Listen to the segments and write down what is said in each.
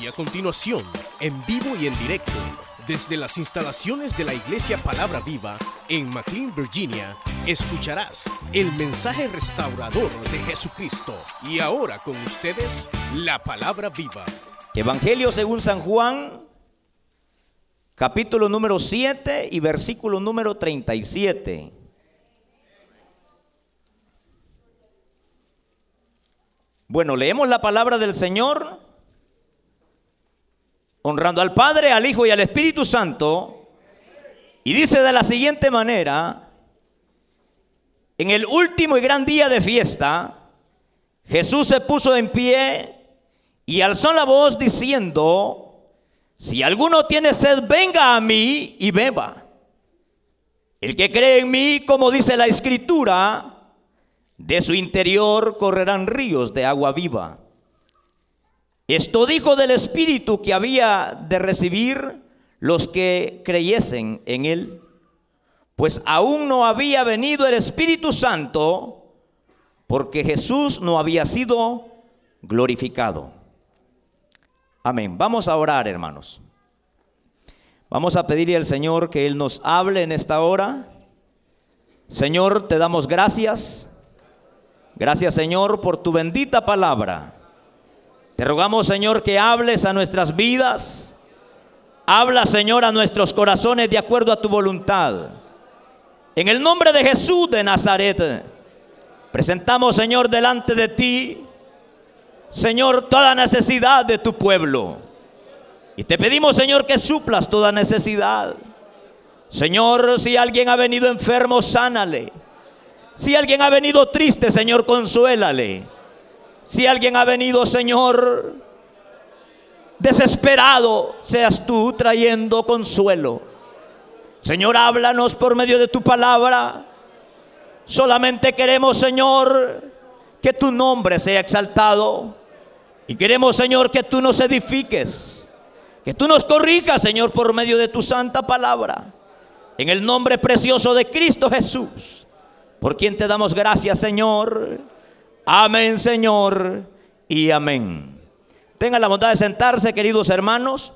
Y a continuación, en vivo y en directo, desde las instalaciones de la Iglesia Palabra Viva en McLean, Virginia, escucharás el mensaje restaurador de Jesucristo. Y ahora con ustedes, la Palabra Viva. Evangelio según San Juan, capítulo número 7 y versículo número 37. Bueno, leemos la palabra del Señor, honrando al Padre, al Hijo y al Espíritu Santo, y dice de la siguiente manera, en el último y gran día de fiesta, Jesús se puso en pie y alzó la voz diciendo, si alguno tiene sed, venga a mí y beba. El que cree en mí, como dice la escritura, de su interior correrán ríos de agua viva. Esto dijo del Espíritu que había de recibir los que creyesen en él, pues aún no había venido el Espíritu Santo, porque Jesús no había sido glorificado. Amén. Vamos a orar, hermanos. Vamos a pedirle al Señor que Él nos hable en esta hora. Señor, te damos gracias Gracias Señor por tu bendita palabra. Te rogamos Señor que hables a nuestras vidas. Habla Señor a nuestros corazones de acuerdo a tu voluntad. En el nombre de Jesús de Nazaret, presentamos Señor delante de ti, Señor, toda necesidad de tu pueblo. Y te pedimos Señor que suplas toda necesidad. Señor, si alguien ha venido enfermo, sánale. Si alguien ha venido triste, Señor, consuélale. Si alguien ha venido, Señor, desesperado, seas tú trayendo consuelo. Señor, háblanos por medio de tu palabra. Solamente queremos, Señor, que tu nombre sea exaltado. Y queremos, Señor, que tú nos edifiques. Que tú nos corrijas, Señor, por medio de tu santa palabra. En el nombre precioso de Cristo Jesús por quien te damos gracias, Señor. Amén, Señor, y amén. Tengan la bondad de sentarse, queridos hermanos.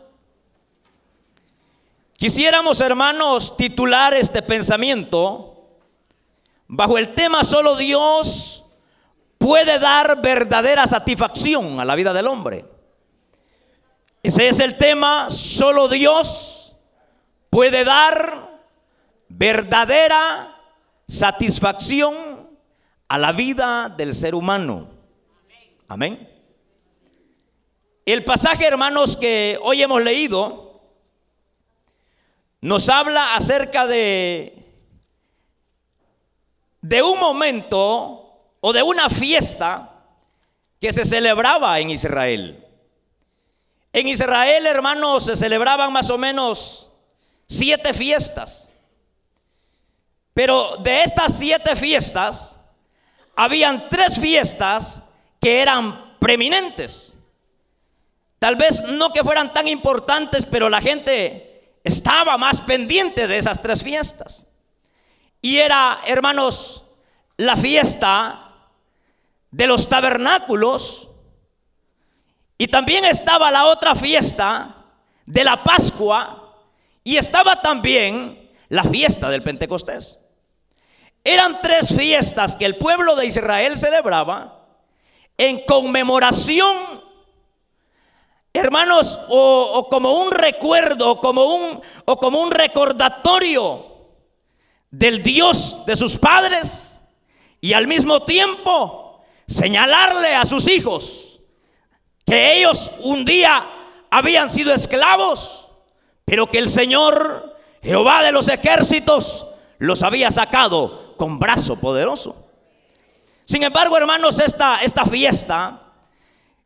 Quisiéramos, hermanos, titular este pensamiento bajo el tema solo Dios puede dar verdadera satisfacción a la vida del hombre. Ese es el tema, solo Dios puede dar verdadera satisfacción a la vida del ser humano. Amén. El pasaje, hermanos, que hoy hemos leído, nos habla acerca de, de un momento o de una fiesta que se celebraba en Israel. En Israel, hermanos, se celebraban más o menos siete fiestas. Pero de estas siete fiestas, habían tres fiestas que eran preeminentes. Tal vez no que fueran tan importantes, pero la gente estaba más pendiente de esas tres fiestas. Y era, hermanos, la fiesta de los tabernáculos. Y también estaba la otra fiesta de la Pascua. Y estaba también la fiesta del Pentecostés. Eran tres fiestas que el pueblo de Israel celebraba en conmemoración, hermanos, o, como un recuerdo, como un, o como un recordatorio del Dios de sus padres y al mismo tiempo señalarle a sus hijos que ellos un día habían sido esclavos, pero que el Señor, Jehová de los ejércitos, los había sacado con brazo poderoso. Sin embargo, hermanos, esta, esta fiesta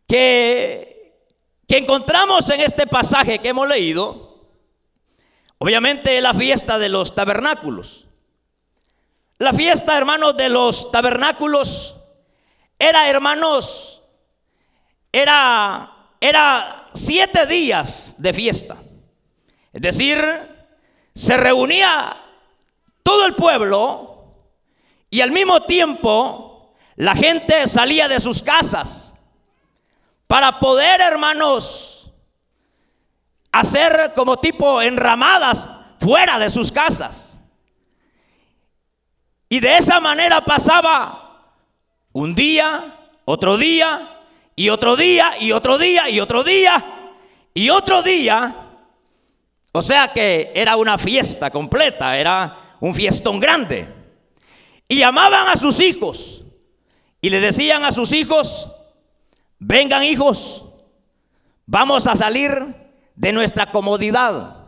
que, que encontramos en este pasaje que hemos leído, obviamente es la fiesta de los tabernáculos. La fiesta, hermanos, de los tabernáculos era, hermanos, era, era siete días de fiesta. Es decir, se reunía todo el pueblo y al mismo tiempo, la gente salía de sus casas para poder, hermanos, hacer como tipo enramadas fuera de sus casas. Y de esa manera pasaba un día, otro día, y otro día, y otro día, y otro día, y otro día. O sea que era una fiesta completa, era un fiestón grande. Y llamaban a sus hijos y le decían a sus hijos, vengan hijos, vamos a salir de nuestra comodidad.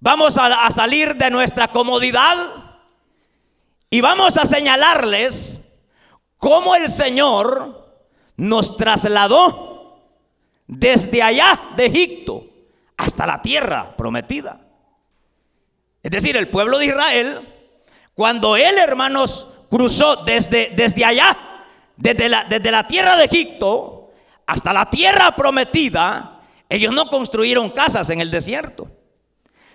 Vamos a, a salir de nuestra comodidad y vamos a señalarles cómo el Señor nos trasladó desde allá de Egipto hasta la tierra prometida. Es decir, el pueblo de Israel, cuando él, hermanos, cruzó desde, desde allá, desde la, desde la tierra de Egipto hasta la tierra prometida, ellos no construyeron casas en el desierto,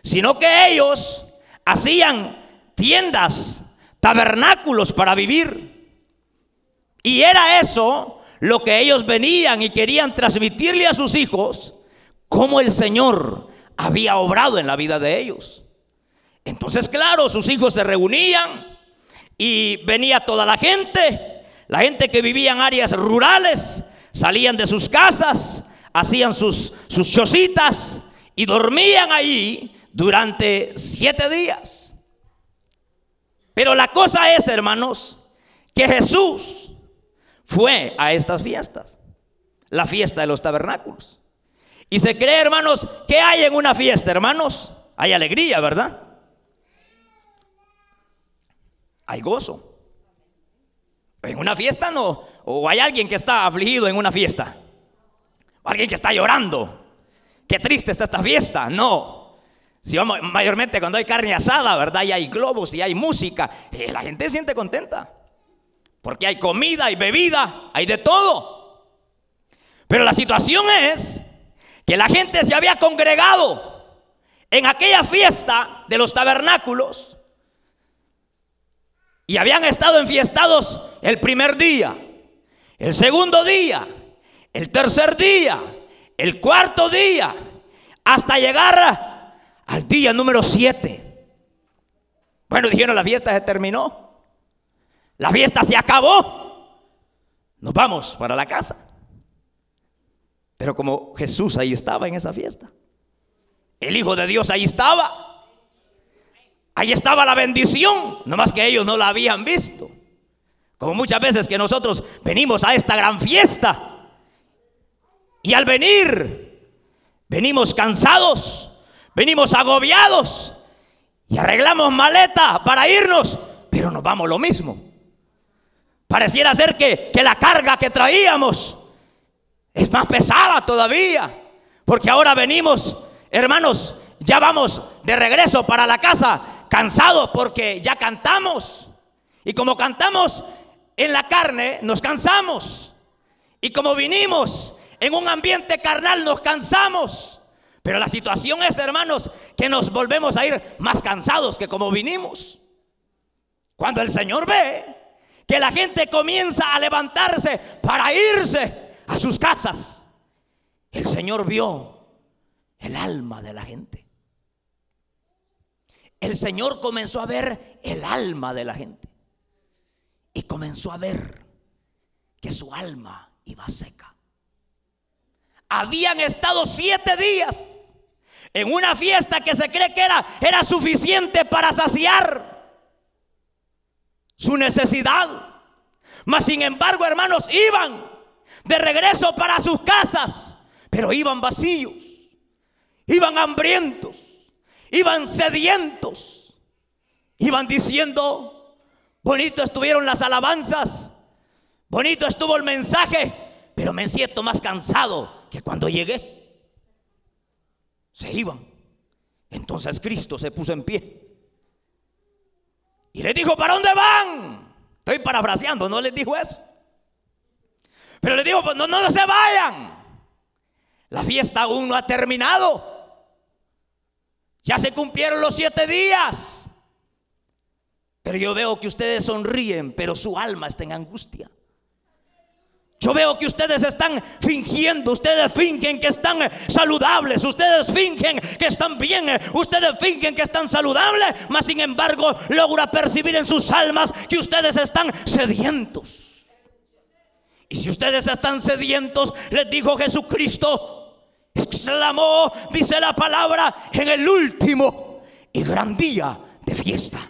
sino que ellos hacían tiendas, tabernáculos para vivir. Y era eso lo que ellos venían y querían transmitirle a sus hijos, cómo el Señor había obrado en la vida de ellos. Entonces, claro, sus hijos se reunían y venía toda la gente, la gente que vivía en áreas rurales, salían de sus casas, hacían sus, sus y dormían allí durante siete días. Pero la cosa es, hermanos, que Jesús fue a estas fiestas, la fiesta de los tabernáculos. Y se cree, hermanos, que hay en una fiesta, hermanos. Hay alegría, ¿verdad? Hay gozo. En una fiesta no. O hay alguien que está afligido en una fiesta. Alguien que está llorando. Qué triste está esta fiesta. No. Si vamos, mayormente cuando hay carne asada, ¿verdad? Y hay globos y hay música. Eh, la gente se siente contenta. Porque hay comida, hay bebida, hay de todo. Pero la situación es que la gente se había congregado en aquella fiesta de los tabernáculos y habían estado enfiestados el primer día, el segundo día, el tercer día, el cuarto día, hasta llegar al día número siete. Bueno, dijeron, la fiesta se terminó. La fiesta se acabó. Nos vamos para la casa. Pero como Jesús ahí estaba en esa fiesta, el Hijo de Dios ahí estaba, ahí estaba la bendición, nomás que ellos no la habían visto. Como muchas veces que nosotros venimos a esta gran fiesta y al venir venimos cansados, venimos agobiados y arreglamos maleta para irnos, pero nos vamos lo mismo. Pareciera ser que, que la carga que traíamos es más pesada todavía. Porque ahora venimos, hermanos, ya vamos de regreso para la casa cansados porque ya cantamos. Y como cantamos en la carne, nos cansamos. Y como vinimos en un ambiente carnal, nos cansamos. Pero la situación es, hermanos, que nos volvemos a ir más cansados que como vinimos. Cuando el Señor ve que la gente comienza a levantarse para irse, a sus casas, el Señor vio el alma de la gente. El Señor comenzó a ver el alma de la gente. Y comenzó a ver que su alma iba seca. Habían estado siete días en una fiesta que se cree que era, suficiente para saciar su necesidad. Mas sin embargo, hermanos, iban de regreso para sus casas, pero iban vacíos, iban hambrientos, iban sedientos, iban diciendo, bonito estuvieron las alabanzas, bonito estuvo el mensaje, pero me siento más cansado que cuando llegué. Se iban. Entonces Cristo se puso en pie. Y les dijo, ¿para dónde van? Estoy parafraseando, no les dijo eso. Pero le digo, pues no, no se vayan. La fiesta aún no ha terminado. Ya se cumplieron los siete días. Pero yo veo que ustedes sonríen, pero su alma está en angustia. Yo veo que ustedes están fingiendo, ustedes fingen que están saludables, ustedes fingen que están bien, ustedes fingen que están saludables, mas sin embargo logra percibir en sus almas que ustedes están sedientos. Y si ustedes están sedientos, les dijo Jesucristo, exclamó, dice la palabra, en el último y gran día de fiesta.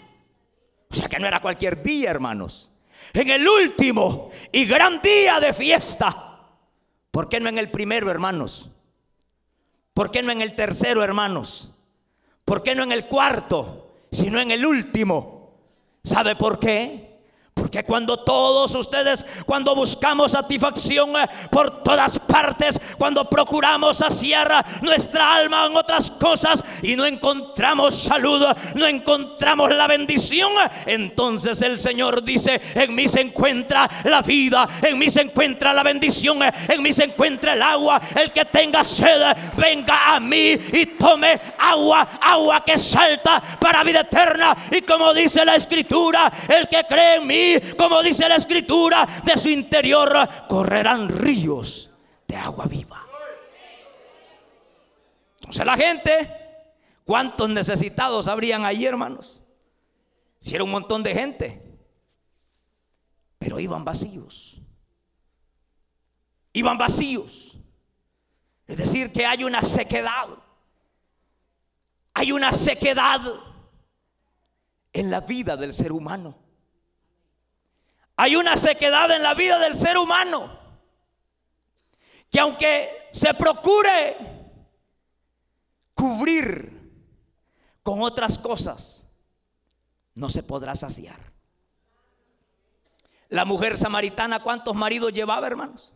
O sea que no era cualquier día, hermanos en el último y gran día de fiesta. ¿Por qué no en el primero, hermanos? ¿Por qué no en el tercero, hermanos? ¿Por qué no en el cuarto, sino en el último? ¿Sabe por qué? Porque cuando todos ustedes, cuando buscamos satisfacción eh, por todas partes, cuando procuramos saciar nuestra alma en otras cosas y no encontramos salud, no encontramos la bendición, entonces el Señor dice, en mí se encuentra la vida, en mí se encuentra la bendición, en mí se encuentra el agua. El que tenga sed, venga a mí y tome agua, agua que salta para vida eterna. Y como dice la escritura, el que cree en mí, como dice la escritura, de su interior correrán ríos de agua viva. Entonces la gente, ¿cuántos necesitados habrían ahí, hermanos? Si era un montón de gente, pero iban vacíos. Iban vacíos. Es decir, que hay una sequedad. Hay una sequedad en la vida del ser humano. Hay una sequedad en la vida del ser humano que aunque se procure cubrir con otras cosas, no se podrá saciar. La mujer samaritana, ¿cuántos maridos llevaba, hermanos?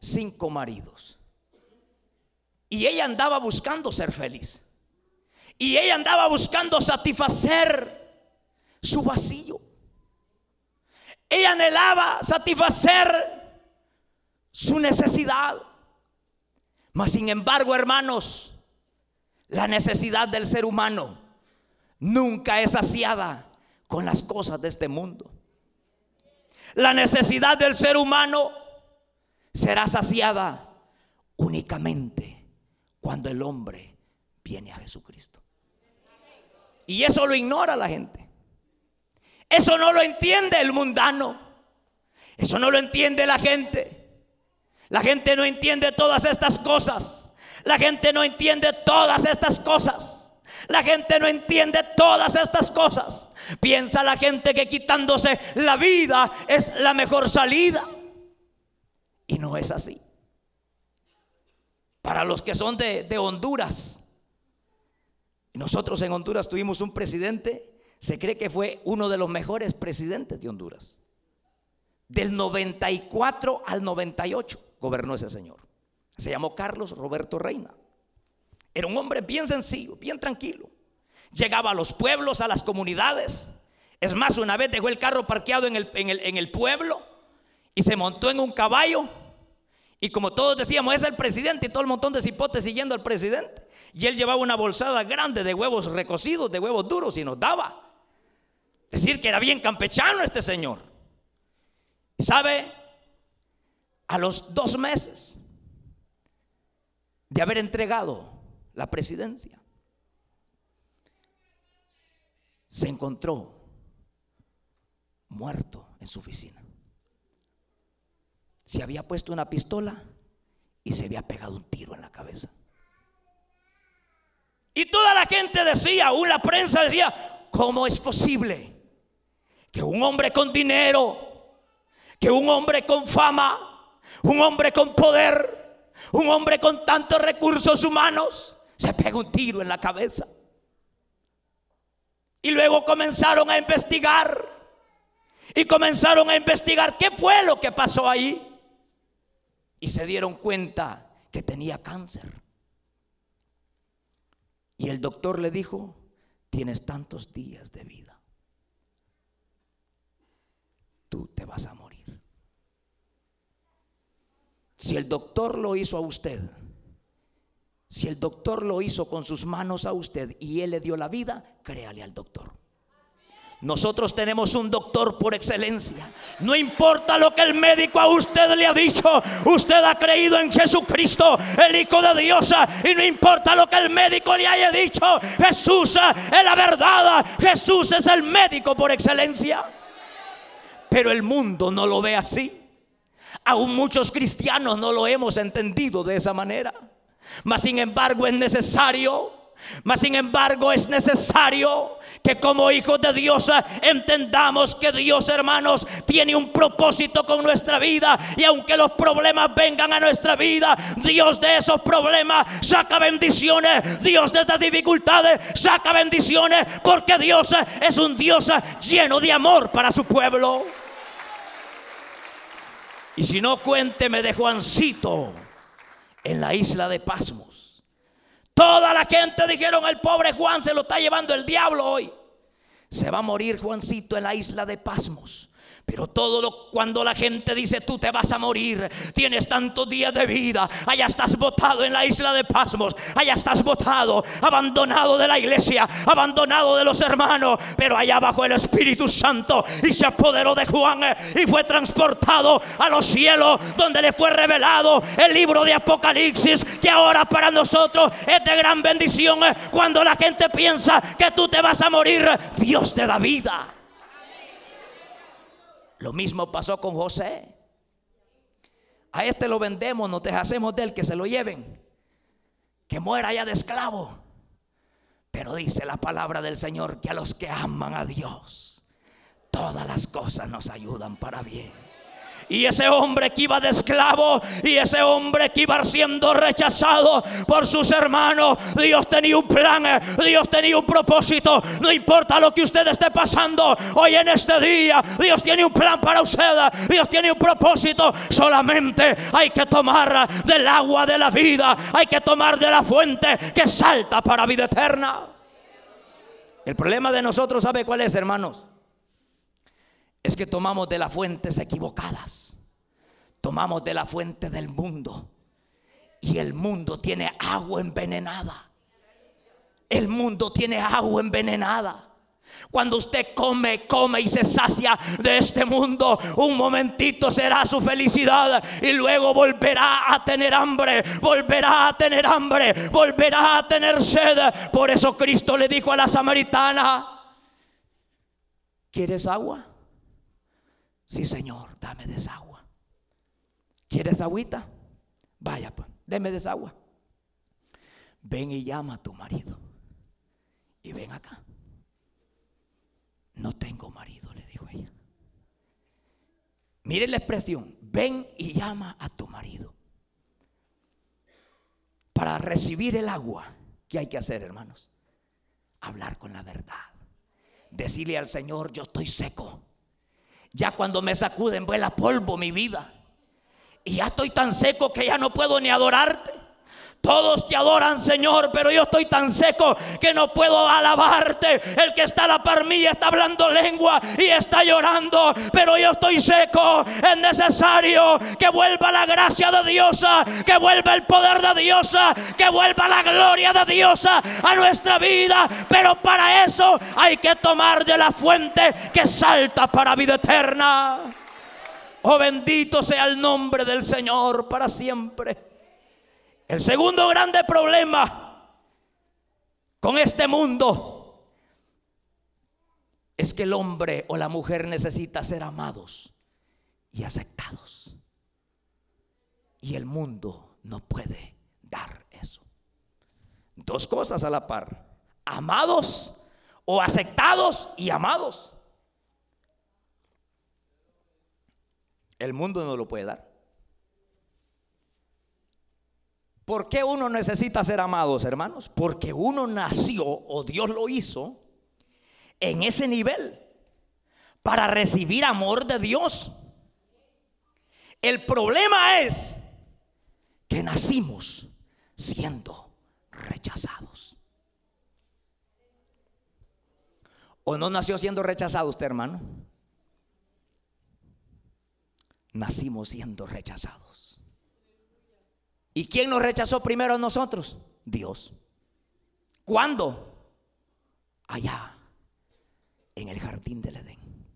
Cinco maridos. Y ella andaba buscando ser feliz. Y ella andaba buscando satisfacer su vacío. Ella anhelaba satisfacer su necesidad. Mas sin embargo, hermanos, la necesidad del ser humano nunca es saciada con las cosas de este mundo. La necesidad del ser humano será saciada únicamente cuando el hombre viene a Jesucristo. Y eso lo ignora la gente. Eso no lo entiende el mundano. Eso no lo entiende la gente. La gente no entiende todas estas cosas. La gente no entiende todas estas cosas. La gente no entiende todas estas cosas. Piensa la gente que quitándose la vida es la mejor salida. Y no es así. Para los que son de, Honduras. Nosotros en Honduras tuvimos un presidente se cree que fue uno de los mejores presidentes de Honduras. Del 94 al 98 gobernó ese señor. Se llamó Carlos Roberto Reina. Era un hombre bien sencillo, bien tranquilo. Llegaba a los pueblos, a las comunidades. Es más, una vez dejó el carro parqueado en el, en el pueblo y se montó en un caballo. Y como todos decíamos, es el presidente y todo el montón de cipotes siguiendo al presidente. Y él llevaba una bolsada grande de huevos recocidos, de huevos duros y nos daba. Decir que era bien campechano este señor. Y sabe, a los dos meses de haber entregado la presidencia, se encontró muerto en su oficina. Se había puesto una pistola y se había pegado un tiro en la cabeza. Y toda la gente decía, aún la prensa decía, ¿cómo es posible? Que un hombre con dinero, que un hombre con fama, un hombre con poder, un hombre con tantos recursos humanos, se pega un tiro en la cabeza. Y luego comenzaron a investigar. Y comenzaron a investigar qué fue lo que pasó ahí. Y se dieron cuenta que tenía cáncer. Y el doctor le dijo, tienes tantos días de vida. Te vas a morir. Si el doctor lo hizo a usted, si el doctor lo hizo con sus manos a usted y él le dio la vida, créale al doctor. Nosotros tenemos un doctor por excelencia. No importa lo que el médico a usted le ha dicho. Usted ha creído en Jesucristo, el Hijo de Dios. Y no importa lo que el médico le haya dicho. Jesús es la verdad. Jesús es el médico por excelencia. Pero el mundo no lo ve así. Aún muchos cristianos no lo hemos entendido de esa manera. Mas sin embargo es necesario mas sin embargo es necesario que como hijos de Dios entendamos que Dios, hermanos, tiene un propósito con nuestra vida. Y aunque los problemas vengan a nuestra vida, Dios de esos problemas saca bendiciones. Dios de estas dificultades saca bendiciones. Porque Dios es un Dios lleno de amor para su pueblo. Y si no, cuénteme de Juancito en la isla de Pasmo. Toda la gente dijeron, el pobre Juan se lo está llevando el diablo hoy. Se va a morir Juancito en la isla de Pasmos. Pero todo lo cuando la gente dice tú te vas a morir, tienes tantos días de vida, allá estás botado en la isla de Pasmos, allá estás botado, abandonado de la iglesia, abandonado de los hermanos, pero allá bajo el Espíritu Santo y se apoderó de Juan eh, y fue transportado a los cielos donde le fue revelado el libro de Apocalipsis que ahora para nosotros es de gran bendición. Eh, cuando la gente piensa que tú te vas a morir, Dios te da vida. Lo mismo pasó con José. A este lo vendemos, nos deshacemos de él, que se lo lleven, que muera ya de esclavo. Pero dice la palabra del Señor que a los que aman a Dios, todas las cosas nos ayudan para bien. Y ese hombre que iba de esclavo y ese hombre que iba siendo rechazado por sus hermanos, Dios tenía un plan, Dios tenía un propósito. No importa lo que usted esté pasando hoy en este día, Dios tiene un plan para usted, Dios tiene un propósito. Solamente hay que tomar del agua de la vida, hay que tomar de la fuente que salta para vida eterna. El problema de nosotros, ¿sabe cuál es, hermanos? es que tomamos de las fuentes equivocadas. Tomamos de la fuente del mundo. Y el mundo tiene agua envenenada. El mundo tiene agua envenenada. Cuando usted come, come y se sacia de este mundo, un momentito será su felicidad y luego volverá a tener hambre, volverá a tener hambre, volverá a tener sed. Por eso Cristo le dijo a la samaritana, ¿quieres agua? Sí, Señor, dame desagua. ¿Quieres agüita? Vaya, pues, deme desagua. Ven y llama a tu marido. Y ven acá. No tengo marido, le dijo ella. Mire la expresión. Ven y llama a tu marido. Para recibir el agua, ¿qué hay que hacer, hermanos? Hablar con la verdad. Decirle al Señor, yo estoy seco. Ya cuando me sacuden vuela polvo mi vida. Y ya estoy tan seco que ya no puedo ni adorarte. Todos te adoran, Señor, pero yo estoy tan seco que no puedo alabarte. El que está a la par está hablando lengua y está llorando, pero yo estoy seco. Es necesario que vuelva la gracia de Dios, que vuelva el poder de Dios, que vuelva la gloria de Dios a nuestra vida. Pero para eso hay que tomar de la fuente que salta para vida eterna. Oh bendito sea el nombre del Señor para siempre. El segundo grande problema con este mundo es que el hombre o la mujer necesita ser amados y aceptados. Y el mundo no puede dar eso. Dos cosas a la par. Amados o aceptados y amados. El mundo no lo puede dar. ¿Por qué uno necesita ser amados, hermanos? Porque uno nació o Dios lo hizo en ese nivel para recibir amor de Dios. El problema es que nacimos siendo rechazados. ¿O no nació siendo rechazado usted, hermano? Nacimos siendo rechazados. ¿Y quién nos rechazó primero a nosotros? Dios. ¿Cuándo? Allá, en el jardín del Edén,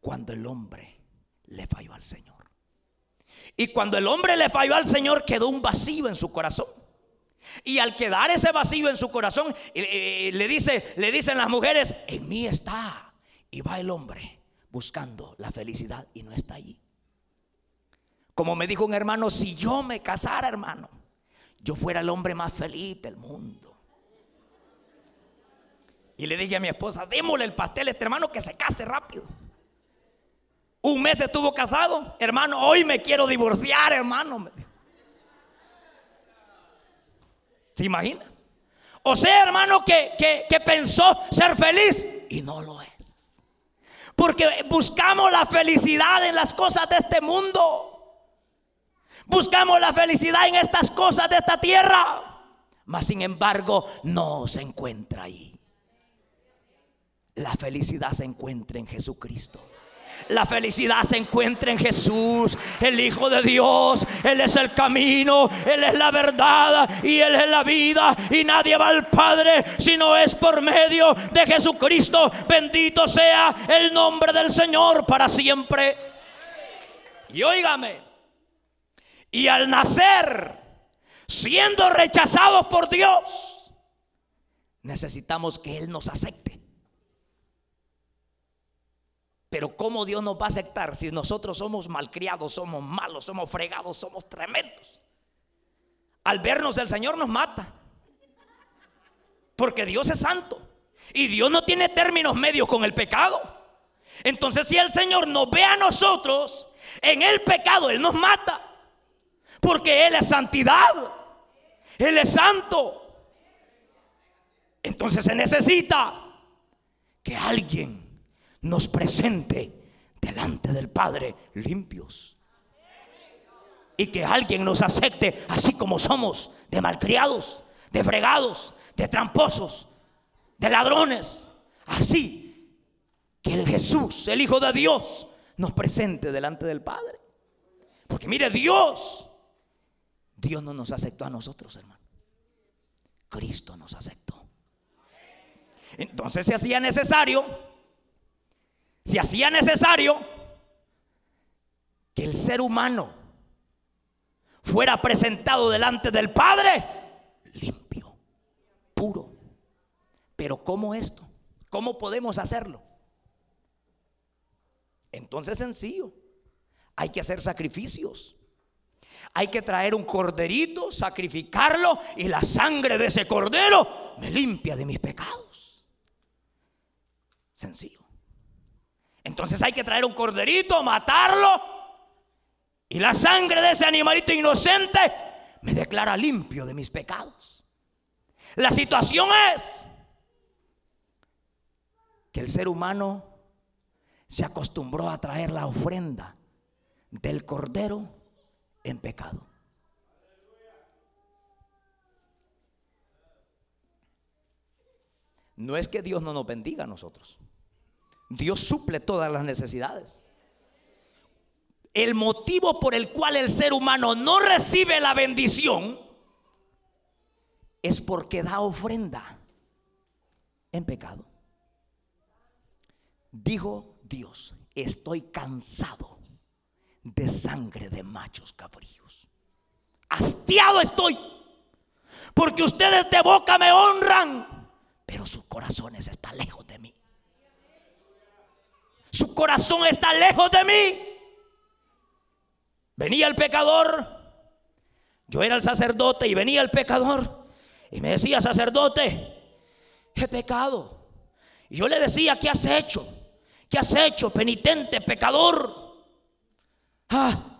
cuando el hombre le falló al Señor. Y cuando el hombre le falló al Señor, quedó un vacío en su corazón. Y al quedar ese vacío en su corazón, eh, eh, le, le dicen las mujeres, en mí está. Y va el hombre buscando la felicidad y no está allí. Como me dijo un hermano, si yo me casara, hermano, yo fuera el hombre más feliz del mundo. Y le dije a mi esposa, démosle el pastel a este hermano que se case rápido. Un mes estuvo casado, hermano, hoy me quiero divorciar, hermano. ¿Se imagina? O sea, hermano, que, que pensó ser feliz y no lo es. Porque buscamos la felicidad en las cosas de este mundo. Buscamos la felicidad en estas cosas de esta tierra. Mas sin embargo, no se encuentra ahí. La felicidad se encuentra en Jesucristo. La felicidad se encuentra en Jesús, el Hijo de Dios. Él es el camino, Él es la verdad y Él es la vida. Y nadie va al Padre si no es por medio de Jesucristo. Bendito sea el nombre del Señor para siempre. Y óigame, y al nacer, siendo rechazados por Dios, necesitamos que Él nos acepte. Pero ¿cómo Dios nos va a aceptar si nosotros somos malcriados, somos malos, somos fregados, somos tremendos? Al vernos el Señor nos mata. Porque Dios es santo. Y Dios no tiene términos medios con el pecado. Entonces si el Señor nos ve a nosotros en el pecado, Él nos mata. Porque Él es santidad. Él es santo. Entonces se necesita que alguien nos presente delante del Padre limpios. Y que alguien nos acepte así como somos, de malcriados, de fregados, de tramposos, de ladrones. Así que el Jesús, el Hijo de Dios, nos presente delante del Padre. Porque mire, Dios, Dios no nos aceptó a nosotros, hermano. Cristo nos aceptó. Entonces se hacía necesario se hacía necesario que el ser humano fuera presentado delante del Padre limpio, puro. Pero ¿cómo esto? ¿Cómo podemos hacerlo? Entonces sencillo. Hay que hacer sacrificios. Hay que traer un corderito, sacrificarlo y la sangre de ese cordero me limpia de mis pecados. Sencillo. Entonces hay que traer un corderito, matarlo. Y la sangre de ese animalito inocente me declara limpio de mis pecados. La situación es que el ser humano se acostumbró a traer la ofrenda del cordero en pecado. No es que Dios no nos bendiga a nosotros. Dios suple todas las necesidades. El motivo por el cual el ser humano no recibe la bendición es porque da ofrenda en pecado. Dijo Dios, estoy cansado de sangre de machos cabríos. Hastiado estoy, porque ustedes de boca me honran, pero sus corazones están lejos de mí. Su corazón está lejos de mí. Venía el pecador. Yo era el sacerdote y venía el pecador. Y me decía, sacerdote, he pecado. Y yo le decía, ¿qué has hecho? ¿Qué has hecho, penitente, pecador? Ah,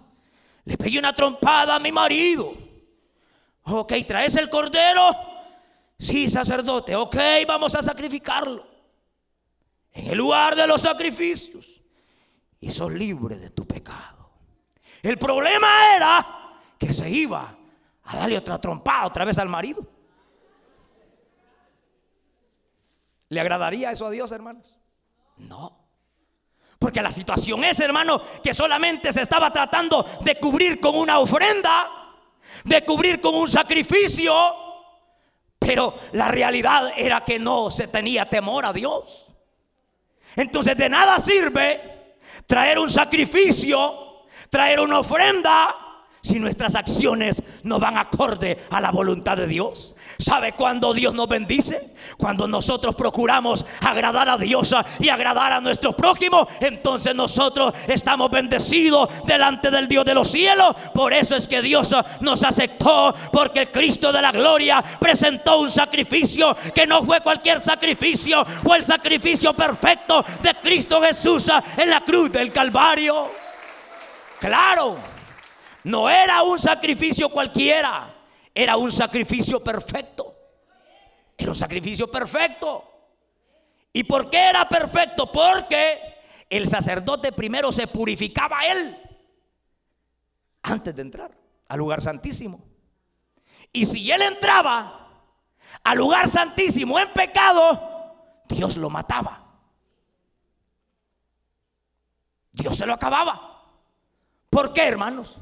le pegué una trompada a mi marido. Ok, ¿traes el cordero? Sí, sacerdote. Ok, vamos a sacrificarlo en el lugar de los sacrificios y sos libre de tu pecado. El problema era que se iba a darle otra trompada otra vez al marido. ¿Le agradaría eso a Dios, hermanos? No. Porque la situación es, hermano, que solamente se estaba tratando de cubrir con una ofrenda, de cubrir con un sacrificio, pero la realidad era que no se tenía temor a Dios. Entonces de nada sirve traer un sacrificio, traer una ofrenda, si nuestras acciones no van acorde a la voluntad de Dios. ¿Sabe cuándo Dios nos bendice? Cuando nosotros procuramos agradar a Dios y agradar a nuestro prójimo, entonces nosotros estamos bendecidos delante del Dios de los cielos. Por eso es que Dios nos aceptó, porque Cristo de la gloria presentó un sacrificio que no fue cualquier sacrificio, fue el sacrificio perfecto de Cristo Jesús en la cruz del Calvario. Claro. No era un sacrificio cualquiera, era un sacrificio perfecto. Era un sacrificio perfecto. ¿Y por qué era perfecto? Porque el sacerdote primero se purificaba a él antes de entrar al lugar santísimo. Y si él entraba al lugar santísimo en pecado, Dios lo mataba. Dios se lo acababa. ¿Por qué, hermanos?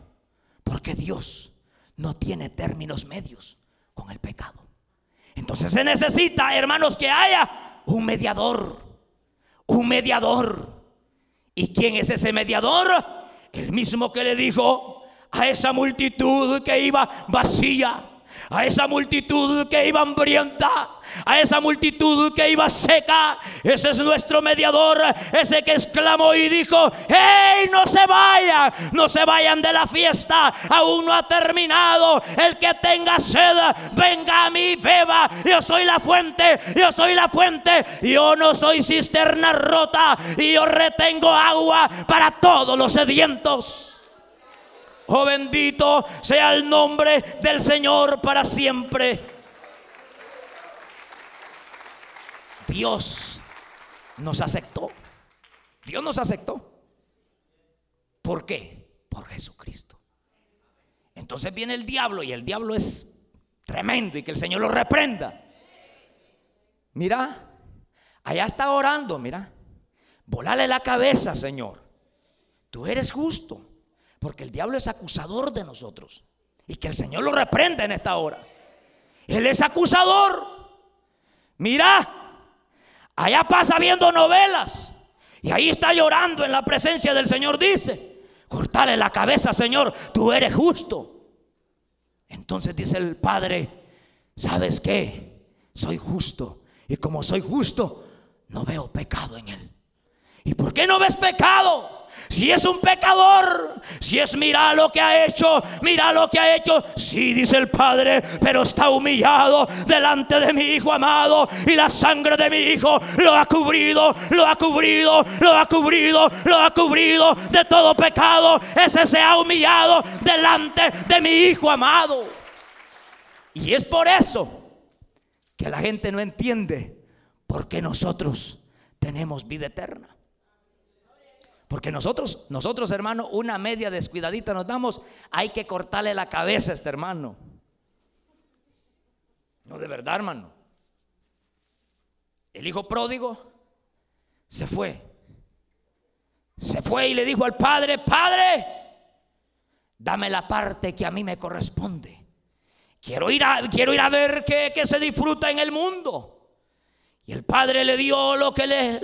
Porque Dios no tiene términos medios con el pecado. Entonces se necesita, hermanos, que haya un mediador. Un mediador. ¿Y quién es ese mediador? El mismo que le dijo a esa multitud que iba vacía a esa multitud que iba hambrienta, a esa multitud que iba seca. Ese es nuestro mediador, ese que exclamó y dijo, hey, no se vayan, no se vayan de la fiesta, aún no ha terminado. El que tenga sed, venga a mí, beba. Yo soy la fuente, yo soy la fuente, yo no soy cisterna rota y yo retengo agua para todos los sedientos. Oh bendito sea el nombre del Señor para siempre. Dios nos aceptó. Dios nos aceptó. ¿Por qué? Por Jesucristo. Entonces viene el diablo y el diablo es tremendo y que el Señor lo reprenda. Mira, allá está orando, mira. Volale la cabeza, Señor. Tú eres justo. Porque el diablo es acusador de nosotros. Y que el Señor lo reprenda en esta hora. Él es acusador. Mira, allá pasa viendo novelas. Y ahí está llorando en la presencia del Señor. Dice, cortale la cabeza, Señor, tú eres justo. Entonces dice el Padre, ¿sabes qué? Soy justo. Y como soy justo, no veo pecado en él. ¿Y por qué no ves pecado? Si es un pecador, si es mira lo que ha hecho, mira lo que ha hecho. Sí, dice el Padre, pero está humillado delante de mi Hijo amado. Y la sangre de mi Hijo lo ha cubrido, lo ha cubrido, lo ha cubrido, lo ha cubrido de todo pecado. Ese se ha humillado delante de mi Hijo amado. Y es por eso que la gente no entiende por qué nosotros tenemos vida eterna. Porque nosotros, nosotros hermano, una media descuidadita nos damos, hay que cortarle la cabeza a este hermano. No, de verdad, hermano. El hijo pródigo se fue. Se fue y le dijo al padre, padre, dame la parte que a mí me corresponde. Quiero ir a, quiero ir a ver qué, qué se disfruta en el mundo. Y el padre le dio lo que le,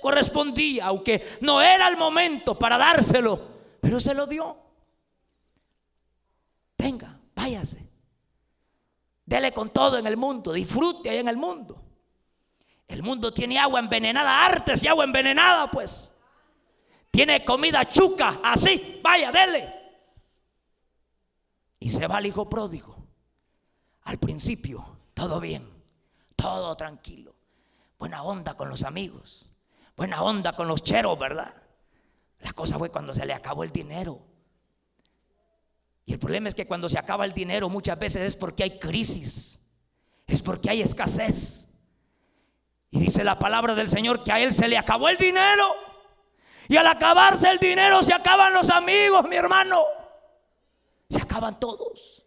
correspondía, aunque no era el momento para dárselo, pero se lo dio. Tenga, váyase. Dele con todo en el mundo, disfrute ahí en el mundo. El mundo tiene agua envenenada, artes y agua envenenada, pues. Tiene comida chuca, así, vaya, dele. Y se va el hijo pródigo. Al principio, todo bien, todo tranquilo buena onda con los amigos, buena onda con los cheros, ¿verdad? La cosa fue cuando se le acabó el dinero. Y el problema es que cuando se acaba el dinero muchas veces es porque hay crisis, es porque hay escasez. Y dice la palabra del Señor que a él se le acabó el dinero. Y al acabarse el dinero se acaban los amigos, mi hermano. Se acaban todos.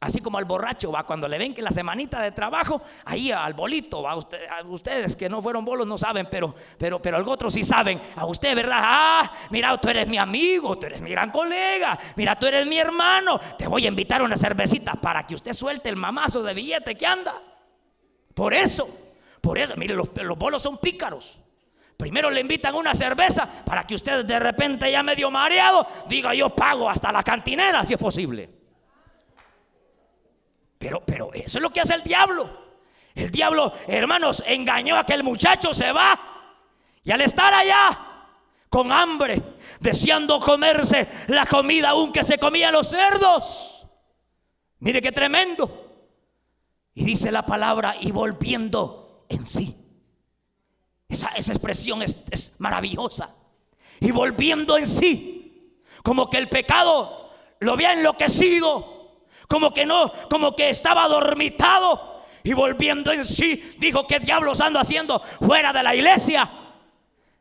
Así como al borracho va cuando le ven que la semanita de trabajo, ahí al bolito, va usted, a ustedes que no fueron bolos no saben, pero, pero, pero algo otros sí saben. A usted, ¿verdad? Ah, mira, tú eres mi amigo, tú eres mi gran colega, mira, tú eres mi hermano. Te voy a invitar a una cervecita para que usted suelte el mamazo de billete que anda. Por eso, por eso, mire, los, los bolos son pícaros. Primero le invitan una cerveza para que usted de repente ya medio mareado diga yo pago hasta la cantinera si es posible. Pero, pero eso es lo que hace el diablo. El diablo, hermanos, engañó a que el muchacho se va. Y al estar allá, con hambre, deseando comerse la comida aún que se comían los cerdos. Mire qué tremendo. Y dice la palabra, y volviendo en sí. Esa, expresión es, es maravillosa. Y volviendo en sí. Como que el pecado lo había enloquecido. Como que no, como que estaba dormitado. Y volviendo en sí, dijo, ¿qué diablos ando haciendo fuera de la iglesia?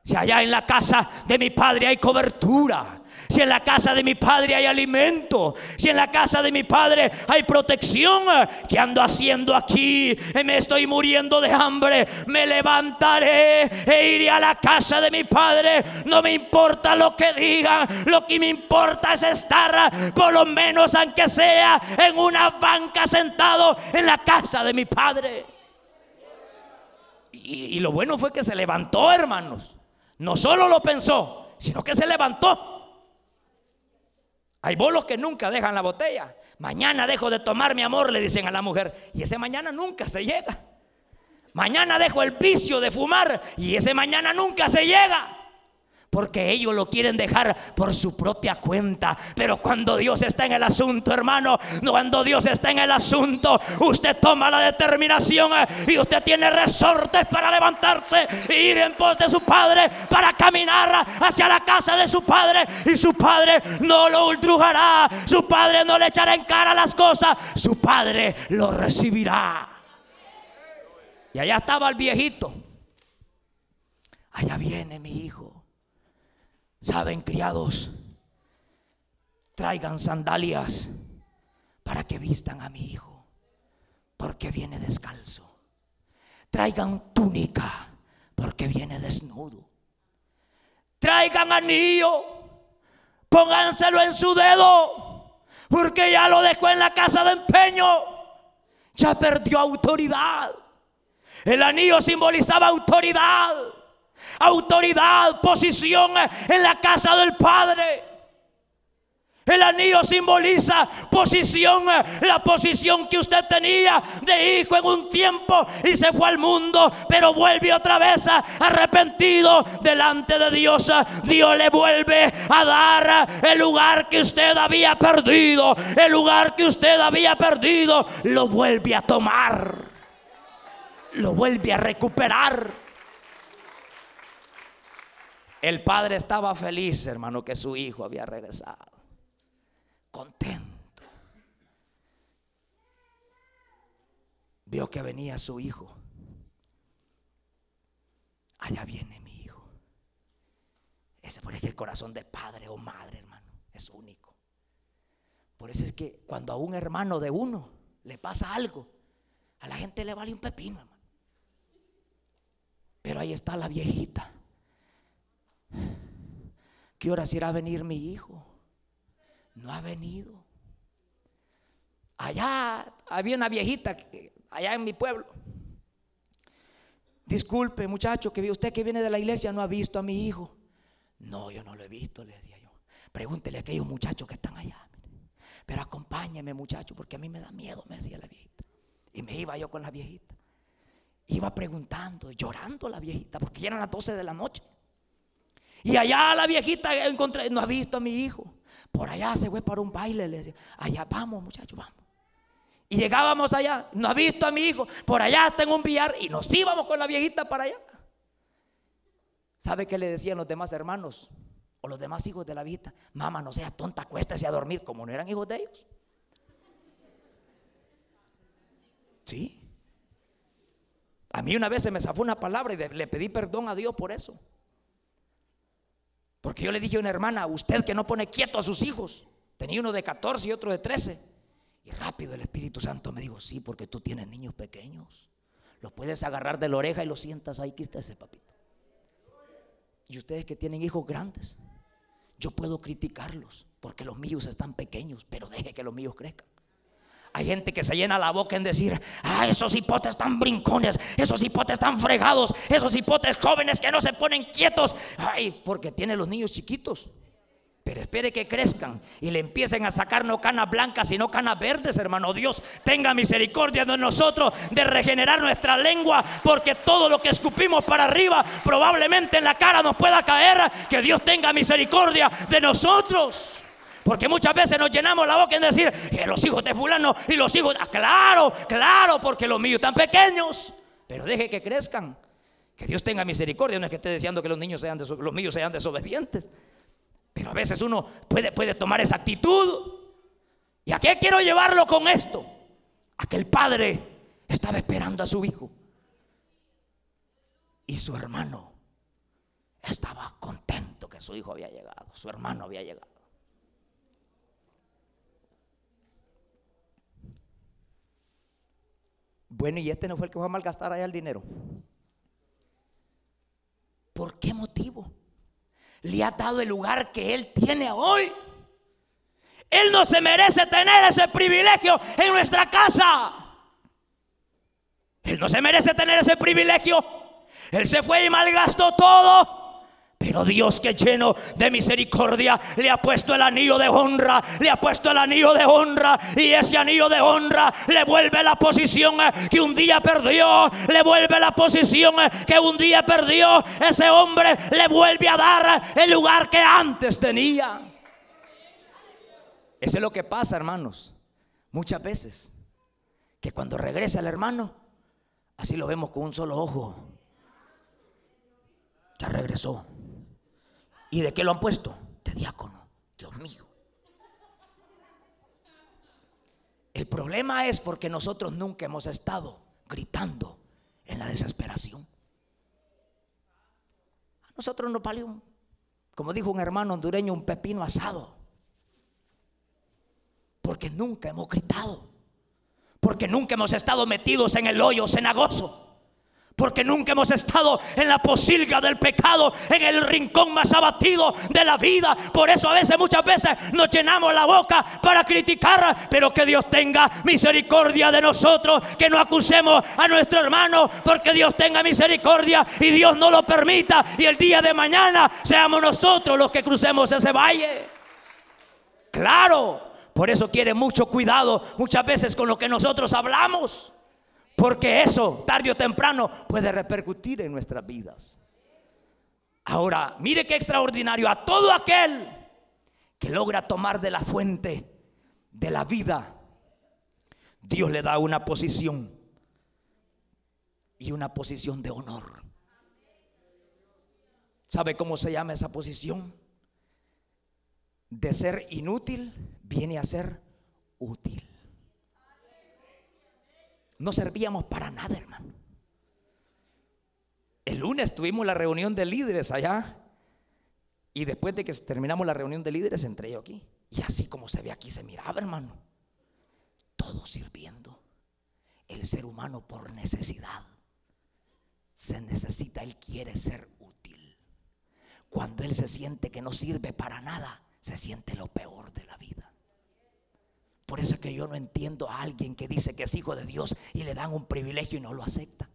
Si allá en la casa de mi padre hay cobertura. Si en la casa de mi padre hay alimento, si en la casa de mi padre hay protección, ¿qué ando haciendo aquí? Me estoy muriendo de hambre. Me levantaré e iré a la casa de mi padre. No me importa lo que digan, lo que me importa es estar, por lo menos aunque sea en una banca sentado en la casa de mi padre. Y, y lo bueno fue que se levantó, hermanos. No solo lo pensó, sino que se levantó. Hay bolos que nunca dejan la botella. Mañana dejo de tomar mi amor, le dicen a la mujer. Y ese mañana nunca se llega. Mañana dejo el vicio de fumar y ese mañana nunca se llega. Porque ellos lo quieren dejar por su propia cuenta. Pero cuando Dios está en el asunto, hermano, cuando Dios está en el asunto, usted toma la determinación eh, y usted tiene resortes para levantarse e ir en pos de su padre, para caminar hacia la casa de su padre. Y su padre no lo ultrujará, su padre no le echará en cara las cosas, su padre lo recibirá. Y allá estaba el viejito. Allá viene mi hijo. Saben, criados, traigan sandalias para que vistan a mi hijo, porque viene descalzo. Traigan túnica, porque viene desnudo. Traigan anillo, pónganselo en su dedo, porque ya lo dejó en la casa de empeño. Ya perdió autoridad. El anillo simbolizaba autoridad autoridad, posición en la casa del Padre. El anillo simboliza posición, la posición que usted tenía de hijo en un tiempo y se fue al mundo, pero vuelve otra vez arrepentido delante de Dios. Dios le vuelve a dar el lugar que usted había perdido, el lugar que usted había perdido, lo vuelve a tomar, lo vuelve a recuperar. El padre estaba feliz, hermano, que su hijo había regresado. Contento. Vio que venía su hijo. Allá viene mi hijo. Ese por el corazón de padre o madre, hermano, es único. Por eso es que cuando a un hermano de uno le pasa algo, a la gente le vale un pepino, hermano. Pero ahí está la viejita ¿Qué hora irá a venir mi hijo? No ha venido. Allá había una viejita, allá en mi pueblo. Disculpe, muchacho, que usted que viene de la iglesia no ha visto a mi hijo. No, yo no lo he visto, le decía yo. Pregúntele a aquellos muchachos que están allá. Pero acompáñeme, muchacho, porque a mí me da miedo, me decía la viejita. Y me iba yo con la viejita. Iba preguntando, llorando la viejita, porque ya eran las 12 de la noche. Y allá la viejita encontré, no ha visto a mi hijo. Por allá se fue para un baile, le decía, allá vamos muchachos, vamos. Y llegábamos allá, no ha visto a mi hijo, por allá tengo un billar y nos íbamos con la viejita para allá. ¿Sabe qué le decían los demás hermanos o los demás hijos de la viejita? Mamá, no sea tonta, acuéstese a dormir como no eran hijos de ellos. Sí. A mí una vez se me zafó una palabra y le pedí perdón a Dios por eso. Porque yo le dije a una hermana, usted que no pone quieto a sus hijos, tenía uno de 14 y otro de 13. Y rápido el Espíritu Santo me dijo, sí, porque tú tienes niños pequeños. Los puedes agarrar de la oreja y los sientas ahí, que está ese papito. Y ustedes que tienen hijos grandes, yo puedo criticarlos, porque los míos están pequeños, pero deje que los míos crezcan. Hay gente que se llena la boca en decir, ah, esos hipotes están brincones, esos hipotes están fregados, esos hipotes jóvenes que no se ponen quietos. Ay, porque tiene los niños chiquitos. Pero espere que crezcan y le empiecen a sacar no canas blancas, sino canas verdes, hermano. Dios tenga misericordia de nosotros de regenerar nuestra lengua, porque todo lo que escupimos para arriba probablemente en la cara nos pueda caer. Que Dios tenga misericordia de nosotros. Porque muchas veces nos llenamos la boca en decir que los hijos de fulano y los hijos, ah, claro, claro, porque los míos están pequeños. Pero deje que crezcan. Que Dios tenga misericordia. No es que esté deseando que los niños sean los míos sean desobedientes. Pero a veces uno puede, puede tomar esa actitud. ¿Y a qué quiero llevarlo con esto? A que el padre estaba esperando a su hijo. Y su hermano estaba contento que su hijo había llegado. Su hermano había llegado. Bueno, y este no fue el que fue a malgastar allá el dinero. ¿Por qué motivo? le ha dado el lugar que Él tiene hoy. Él no se merece tener ese privilegio en nuestra casa. Él no se merece tener ese privilegio. Él se fue y malgastó todo. Pero Dios que lleno de misericordia le ha puesto el anillo de honra, le ha puesto el anillo de honra y ese anillo de honra le vuelve la posición que un día perdió, le vuelve la posición que un día perdió, ese hombre le vuelve a dar el lugar que antes tenía. Eso es lo que pasa, hermanos, muchas veces, que cuando regresa el hermano, así lo vemos con un solo ojo, ya regresó. ¿Y de qué lo han puesto? De diácono. Dios mío. El problema es porque nosotros nunca hemos estado gritando en la desesperación. A nosotros nos vale como dijo un hermano hondureño, un pepino asado. Porque nunca hemos gritado. Porque nunca hemos estado metidos en el hoyo cenagoso. Porque nunca hemos estado en la posilga del pecado, en el rincón más abatido de la vida. Por eso a veces, muchas veces nos llenamos la boca para criticar, pero que Dios tenga misericordia de nosotros, que no acusemos a nuestro hermano, porque Dios tenga misericordia y Dios no lo permita. Y el día de mañana seamos nosotros los que crucemos ese valle. Claro, por eso quiere mucho cuidado muchas veces con lo que nosotros hablamos. Porque eso, tarde o temprano, puede repercutir en nuestras vidas. Ahora, mire qué extraordinario. A todo aquel que logra tomar de la fuente de la vida, Dios le da una posición y una posición de honor. ¿Sabe cómo se llama esa posición? De ser inútil viene a ser útil no servíamos para nada, hermano. El lunes tuvimos la reunión de líderes allá. Y después de que terminamos la reunión de líderes, entré yo aquí. Y así como se ve aquí, se miraba, hermano. Todo sirviendo. El ser humano por necesidad. Se necesita, él quiere ser útil. Cuando él se siente que no sirve para nada, se siente lo peor de la vida. Por eso es que yo no entiendo a alguien que dice que es hijo de Dios y le dan un privilegio y no lo acepta.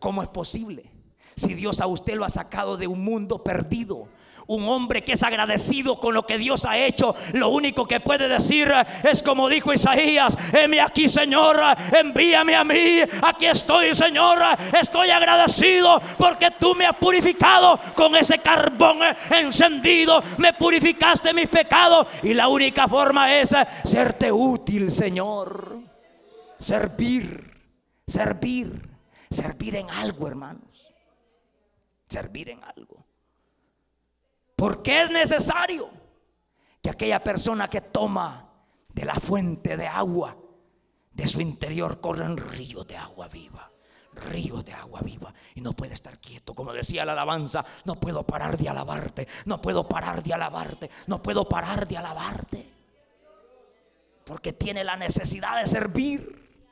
¿Cómo es posible? Si Dios a usted lo ha sacado de un mundo perdido, un hombre que es agradecido con lo que Dios ha hecho, lo único que puede decir es como dijo Isaías, heme aquí Señor, envíame a mí, aquí estoy Señor, estoy agradecido porque tú me has purificado con ese carbón encendido, me purificaste mis pecados y la única forma es serte útil Señor, servir, servir, servir en algo hermanos, servir en algo. Porque es necesario que aquella persona que toma de la fuente de agua, de su interior corren ríos de agua viva. Ríos de agua viva y no puede estar quieto. Como decía la alabanza, no puedo parar de alabarte, no puedo parar de alabarte, no puedo parar de alabarte. Porque tiene la necesidad de servir.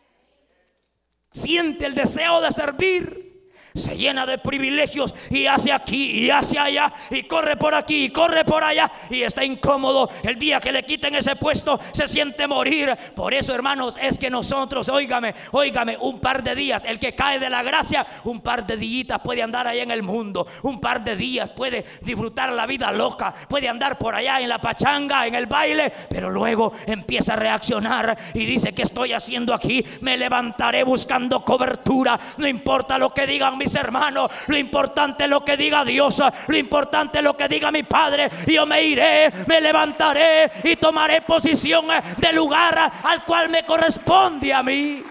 Siente el deseo de servir se llena de privilegios y hace aquí y hace allá y corre por aquí y corre por allá y está incómodo. El día que le quiten ese puesto se siente morir. Por eso, hermanos, es que nosotros, óigame, óigame, un par de días, el que cae de la gracia, un par de días puede andar allá en el mundo, un par de días puede disfrutar la vida loca, puede andar por allá en la pachanga, en el baile, pero luego empieza a reaccionar y dice, ¿qué estoy haciendo aquí? Me levantaré buscando cobertura, no importa lo que digan mis hermanos, lo importante es lo que diga Dios, lo importante es lo que diga mi Padre. Yo me iré, me levantaré y tomaré posición del lugar al cual me corresponde a mí.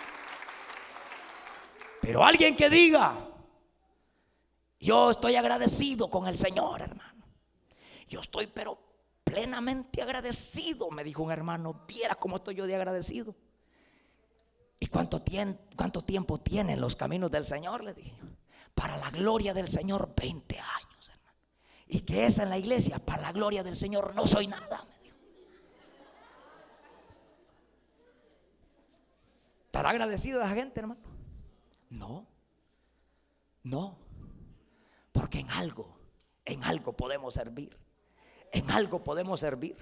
Pero alguien que diga, yo estoy agradecido con el Señor, hermano. Yo estoy pero plenamente agradecido, me dijo un hermano. Viera cómo estoy yo de agradecido. ¿Y cuánto, cuánto tiempo tienen los caminos del Señor? Le dije para la gloria del Señor 20 años, hermano. Y que esa en la iglesia, para la gloria del Señor, no soy nada. ¿Estará agradecida la gente, hermano? No, no, porque en algo, en algo podemos servir, en algo podemos servir.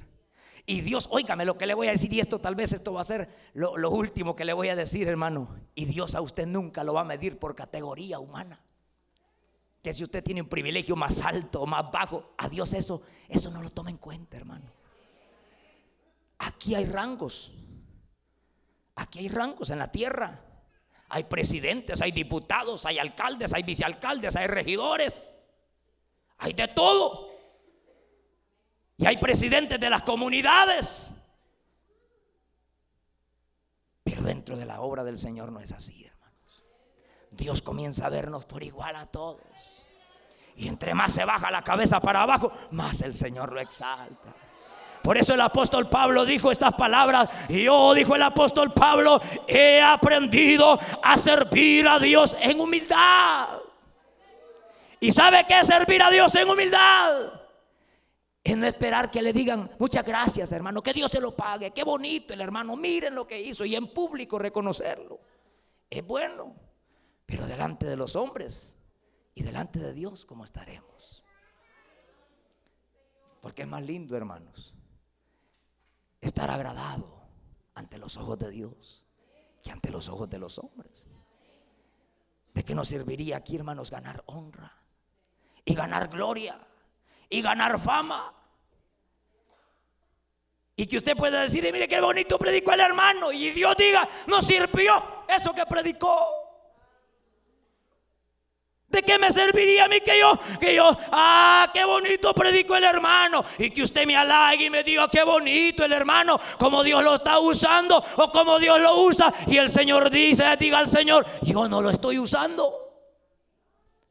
Y Dios, óigame lo que le voy a decir, y esto tal vez esto va a ser lo, último que le voy a decir, hermano. Y Dios a usted nunca lo va a medir por categoría humana si usted tiene un privilegio más alto o más bajo, a Dios eso, eso no lo toma en cuenta, hermano. Aquí hay rangos. Aquí hay rangos en la tierra. Hay presidentes, hay diputados, hay alcaldes, hay vicealcaldes, hay regidores. Hay de todo. Y hay presidentes de las comunidades. Pero dentro de la obra del Señor no es así. Dios comienza a vernos por igual a todos. Y entre más se baja la cabeza para abajo, más el Señor lo exalta. Por eso el apóstol Pablo dijo estas palabras. Y yo, dijo el apóstol Pablo, he aprendido a servir a Dios en humildad. ¿Y sabe qué es servir a Dios en humildad? Es no esperar que le digan muchas gracias, hermano, que Dios se lo pague, qué bonito el hermano, miren lo que hizo y en público reconocerlo. Es bueno, pero delante de los hombres y delante de Dios, ¿cómo estaremos? Porque es más lindo, hermanos, estar agradado ante los ojos de Dios que ante los ojos de los hombres. ¿De qué nos serviría aquí, hermanos, ganar honra y ganar gloria y ganar fama? Y que usted pueda decir, mire qué bonito predicó el hermano. Y Dios diga, no sirvió eso que predicó. ¿De qué me serviría a mí que yo, que yo, ah, qué bonito predico el hermano? Y que usted me halague y me diga, qué bonito el hermano, como Dios lo está usando o como Dios lo usa. Y el Señor dice, diga al Señor, yo no lo estoy usando.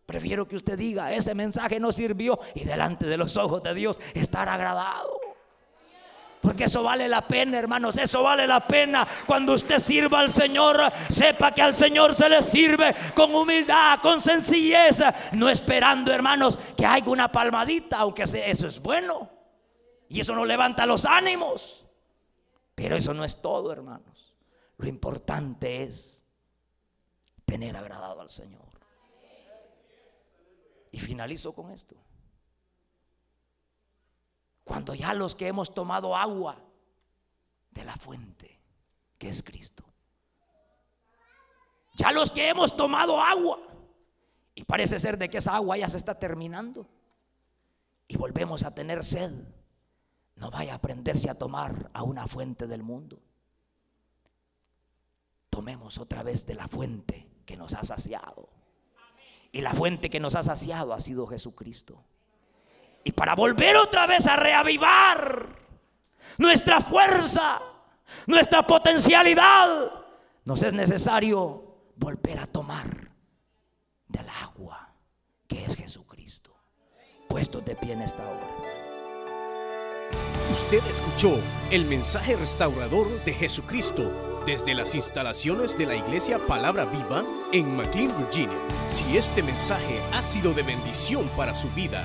Prefiero que usted diga, ese mensaje no sirvió y delante de los ojos de Dios estar agradado. Porque eso vale la pena, hermanos. Eso vale la pena. Cuando usted sirva al Señor, sepa que al Señor se le sirve con humildad, con sencillez. No esperando, hermanos, que haya una palmadita, aunque eso es bueno. Y eso no levanta los ánimos. Pero eso no es todo, hermanos. Lo importante es tener agradado al Señor. Y finalizo con esto. Ya los que hemos tomado agua de la fuente, que es Cristo. Ya los que hemos tomado agua, y parece ser de que esa agua ya se está terminando, y volvemos a tener sed, no vaya a aprenderse a tomar a una fuente del mundo. Tomemos otra vez de la fuente que nos ha saciado. Y la fuente que nos ha saciado ha sido Jesucristo. Y para volver otra vez a reavivar nuestra fuerza, nuestra potencialidad, nos es necesario volver a tomar del agua que es Jesucristo. Puestos de pie en esta hora. Usted escuchó el mensaje restaurador de Jesucristo desde las instalaciones de la iglesia Palabra Viva en McLean, Virginia. Si este mensaje ha sido de bendición para su vida,